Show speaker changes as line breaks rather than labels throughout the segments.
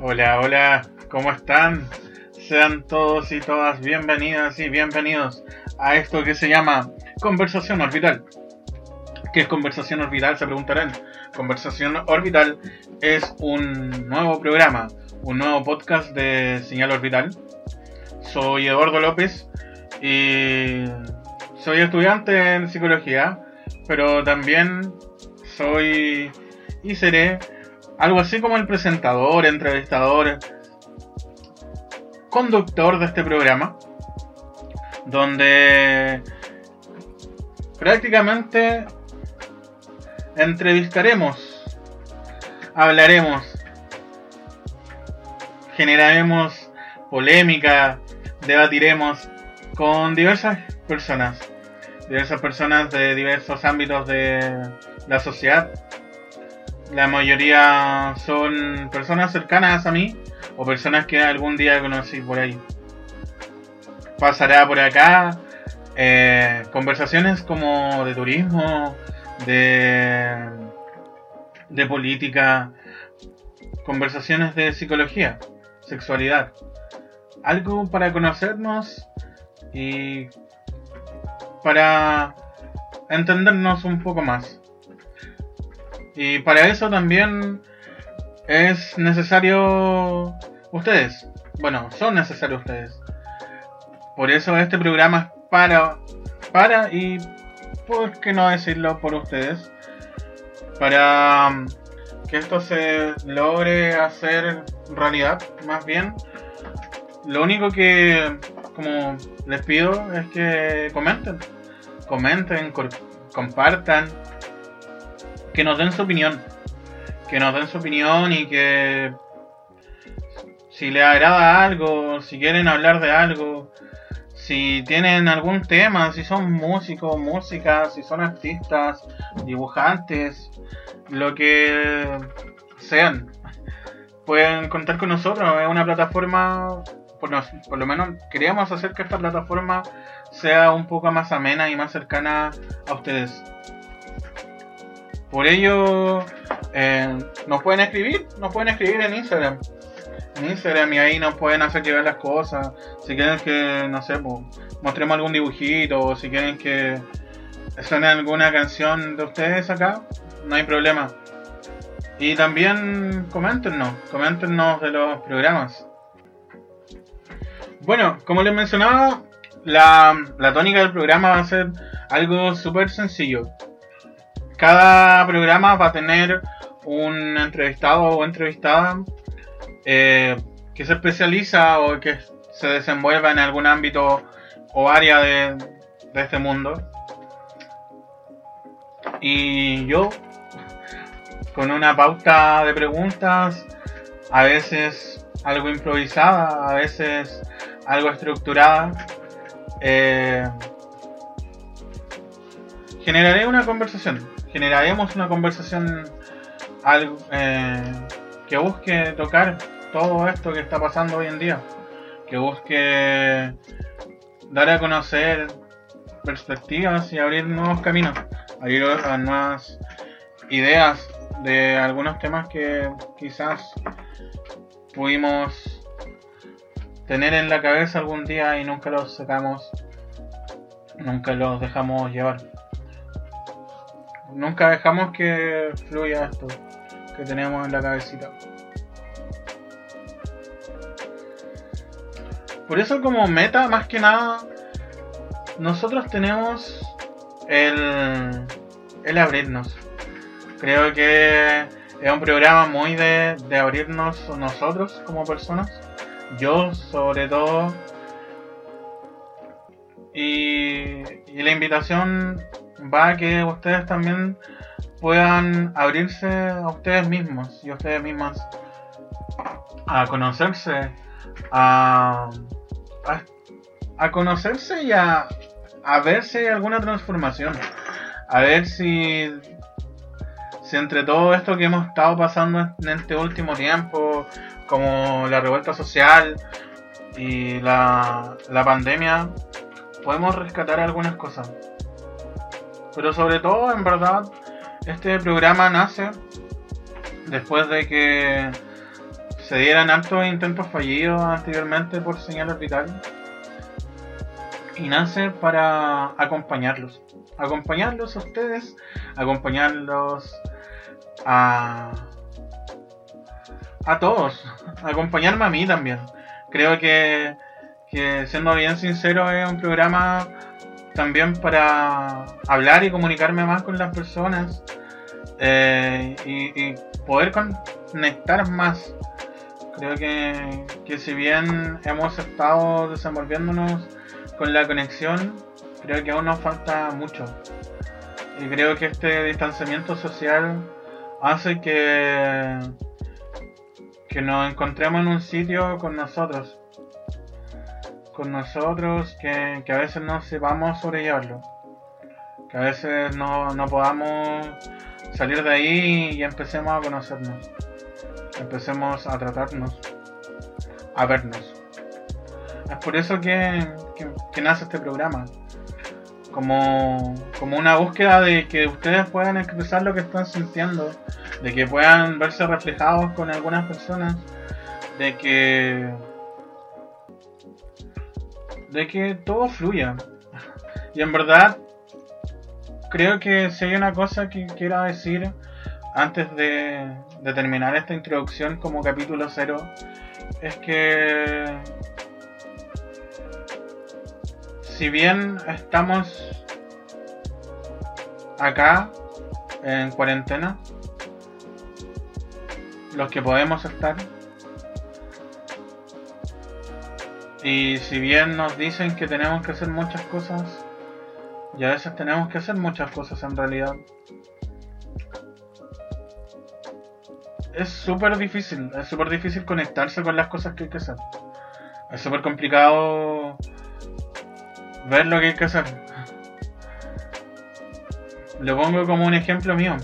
Hola, hola, ¿cómo están? Sean todos y todas bienvenidas y bienvenidos a esto que se llama Conversación Orbital. ¿Qué es Conversación Orbital? Se preguntarán. Conversación Orbital es un nuevo programa, un nuevo podcast de Señal Orbital. Soy Eduardo López y soy estudiante en psicología, pero también soy y seré algo así como el presentador, entrevistador, conductor de este programa, donde prácticamente entrevistaremos, hablaremos, generaremos polémica, debatiremos con diversas personas, diversas personas de diversos ámbitos de la sociedad. La mayoría son personas cercanas a mí o personas que algún día conocí por ahí. Pasará por acá eh, conversaciones como de turismo, de, de política, conversaciones de psicología, sexualidad. Algo para conocernos y para entendernos un poco más. Y para eso también es necesario ustedes. Bueno, son necesarios ustedes. Por eso este programa es para, para y, ¿por qué no decirlo por ustedes? Para um, que esto se logre hacer realidad, más bien. Lo único que, como les pido, es que comenten. Comenten, compartan, que nos den su opinión. Que nos den su opinión y que si les agrada algo, si quieren hablar de algo, si tienen algún tema, si son músicos, músicas, si son artistas, dibujantes, lo que sean, pueden contar con nosotros. Es una plataforma, por, por lo menos queríamos hacer que esta plataforma sea un poco más amena y más cercana a ustedes. Por ello, eh, nos pueden escribir, nos pueden escribir en Instagram. En Instagram y ahí nos pueden hacer llegar las cosas. Si quieren que, no sé, pues, mostremos algún dibujito o si quieren que suene alguna canción de ustedes acá, no hay problema. Y también coméntenos, coméntenos de los programas. Bueno, como les mencionaba, la, la tónica del programa va a ser algo súper sencillo. Cada programa va a tener un entrevistado o entrevistada eh, que se especializa o que se desenvuelva en algún ámbito o área de, este mundo. Y yo, con una pauta de preguntas, a veces algo improvisada, a veces algo estructurada, eh, generaré una conversación. Generaremos una conversación algo, eh, que busque tocar todo esto que está pasando hoy en día. Que busque dar a conocer perspectivas y abrir nuevos caminos. Abrir nuevas ideas de algunos temas que quizás pudimos tener en la cabeza algún día y nunca los sacamos, nunca los dejamos llevar. Nunca dejamos que fluya esto que tenemos en la cabecita. Por eso como meta, más que nada, nosotros tenemos el, el abrirnos. Creo que es un programa muy de, de abrirnos nosotros como personas. Yo sobre todo. Y, y la invitación va a que ustedes también puedan abrirse a ustedes mismos y a ustedes mismas a conocerse, a, a, conocerse y a, a ver si hay alguna transformación, a ver si, si entre todo esto que hemos estado pasando en este último tiempo, como la revuelta social y la, la pandemia, podemos rescatar algunas cosas. Pero sobre todo, en verdad, este programa nace después de que se dieran altos intentos fallidos anteriormente por señales vitales. Y nace para acompañarlos. Acompañarlos a ustedes, acompañarlos a, a todos, acompañarme a mí también. Creo que, que, siendo bien sincero, es un programa también para hablar y comunicarme más con las personas eh, y, poder conectar más. Creo que, que si bien hemos estado desenvolviéndonos con la conexión, creo que aún nos falta mucho. Y creo que este distanciamiento social hace que, que nos encontremos en un sitio con nosotros. Con nosotros que, que a veces no sepamos sobrellevarlo. Que a veces no, no podamos salir de ahí y empecemos a conocernos. Empecemos a tratarnos. A vernos. Es por eso que, que nace este programa como, como una búsqueda de que ustedes puedan expresar lo que están sintiendo, de que puedan verse reflejados con algunas personas, de que de que todo fluya. Y en verdad creo que si hay una cosa que quiero decir antes de, de terminar esta introducción como capítulo cero, es que si bien estamos acá en cuarentena, los que podemos estar, y si bien nos dicen que tenemos que hacer muchas cosas, y a veces tenemos que hacer muchas cosas en realidad, es súper difícil, es súper difícil conectarse con las cosas que hay que hacer. Es súper complicado ver lo que hay que hacer. Lo pongo como un ejemplo mío.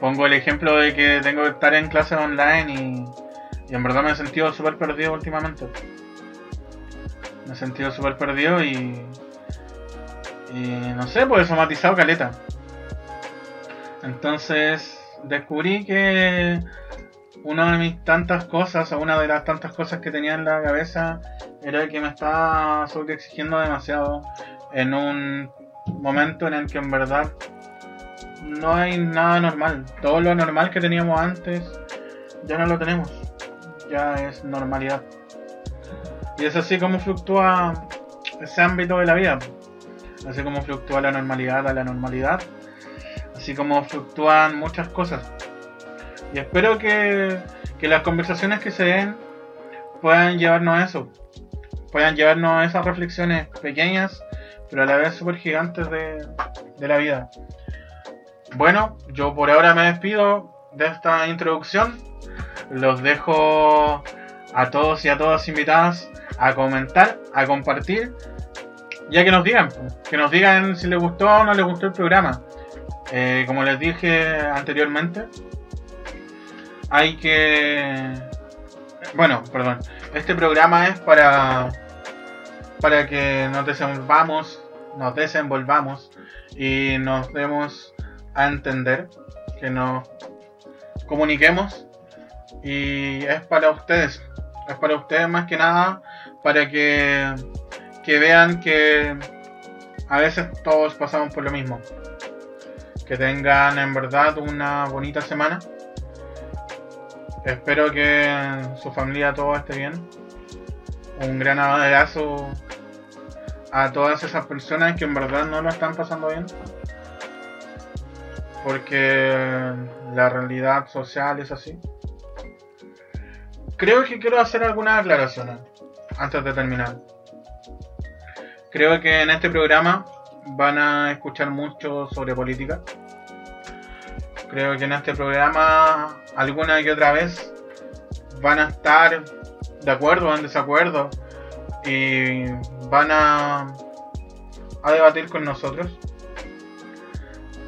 Pongo el ejemplo de que tengo que estar en clases online y, y en verdad me he sentido súper perdido últimamente. Me he sentido súper perdido y, y no sé, pues he somatizado caleta. Entonces descubrí que una de mis tantas cosas, o una de las tantas cosas que tenía en la cabeza, era que me estaba sobre exigiendo demasiado en un momento en el que en verdad no hay nada normal. Todo lo normal que teníamos antes ya no lo tenemos. Ya es normalidad. Y es así como fluctúa ese ámbito de la vida. Así como fluctúa la normalidad a la normalidad. Así como fluctúan muchas cosas. Y espero que, que las conversaciones que se den puedan llevarnos a eso. Puedan llevarnos a esas reflexiones pequeñas, pero a la vez súper gigantes de, de la vida. Bueno, yo por ahora me despido de esta introducción. Los dejo a todos y a todas invitadas a comentar, a compartir, ya que nos digan, que nos digan si les gustó o no les gustó el programa. Eh, como les dije anteriormente, hay que... Bueno, perdón. Este programa es para, para que nos desenvolvamos, nos desenvolvamos y nos demos a entender, que nos comuniquemos y es para ustedes, es para ustedes más que nada, para que, que vean que a veces todos pasamos por lo mismo. Que tengan en verdad una bonita semana Espero que su familia todo esté bien. Un gran abrazo a todas esas personas que en verdad no lo están pasando bien. Porque la realidad social es así. Creo que quiero hacer algunas aclaraciones antes de terminar. Creo que en este programa van a escuchar mucho sobre política. Creo que en este programa alguna que otra vez van a estar de acuerdo o en desacuerdo y van a, a debatir con nosotros.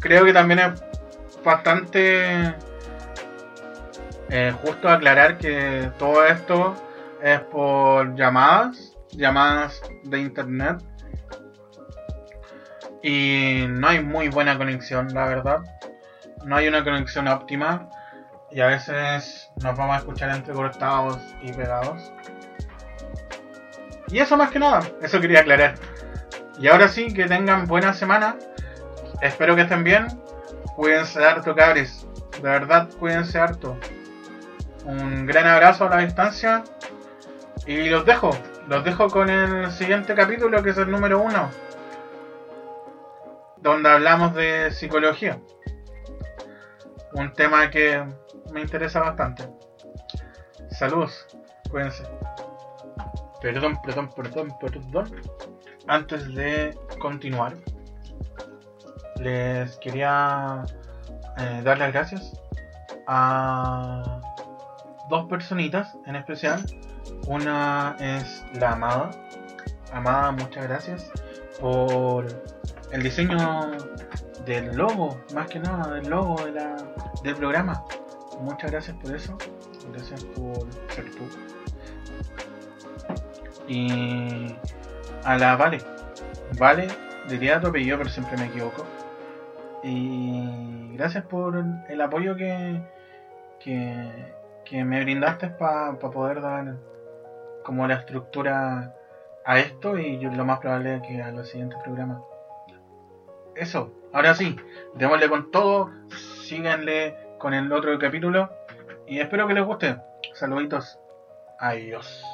Creo que también es bastante eh, justo aclarar que todo esto es por llamadas, llamadas de internet. Y no hay muy buena conexión, la verdad. No hay una conexión óptima y a veces nos vamos a escuchar entrecortados y pegados. Y eso más que nada, eso quería aclarar. Y ahora sí, que tengan buena semana. Espero que estén bien. Cuídense harto, cabres. De verdad, cuídense harto. Un gran abrazo a la distancia. Y los dejo. Los dejo con el siguiente capítulo, que es el número uno. Donde hablamos de psicología. Un tema que me interesa bastante. Saludos. Cuídense. Perdón, perdón, perdón, perdón. Antes de continuar, les quería eh, dar las gracias a dos personitas en especial. Una es la Amada. Amada, muchas gracias por el diseño del logo, más que nada, del logo de la, del programa. Muchas gracias por eso. Gracias por ser tú. Y a la Vale. Vale, diría tu apellido, pero siempre me equivoco. Y gracias por el apoyo que, que, me brindaste para poder dar como la estructura a esto y lo más probable es que a los siguientes programas. Eso, ahora sí, démosle con todo, síganle con el otro capítulo y espero que les guste. Saluditos. Adiós.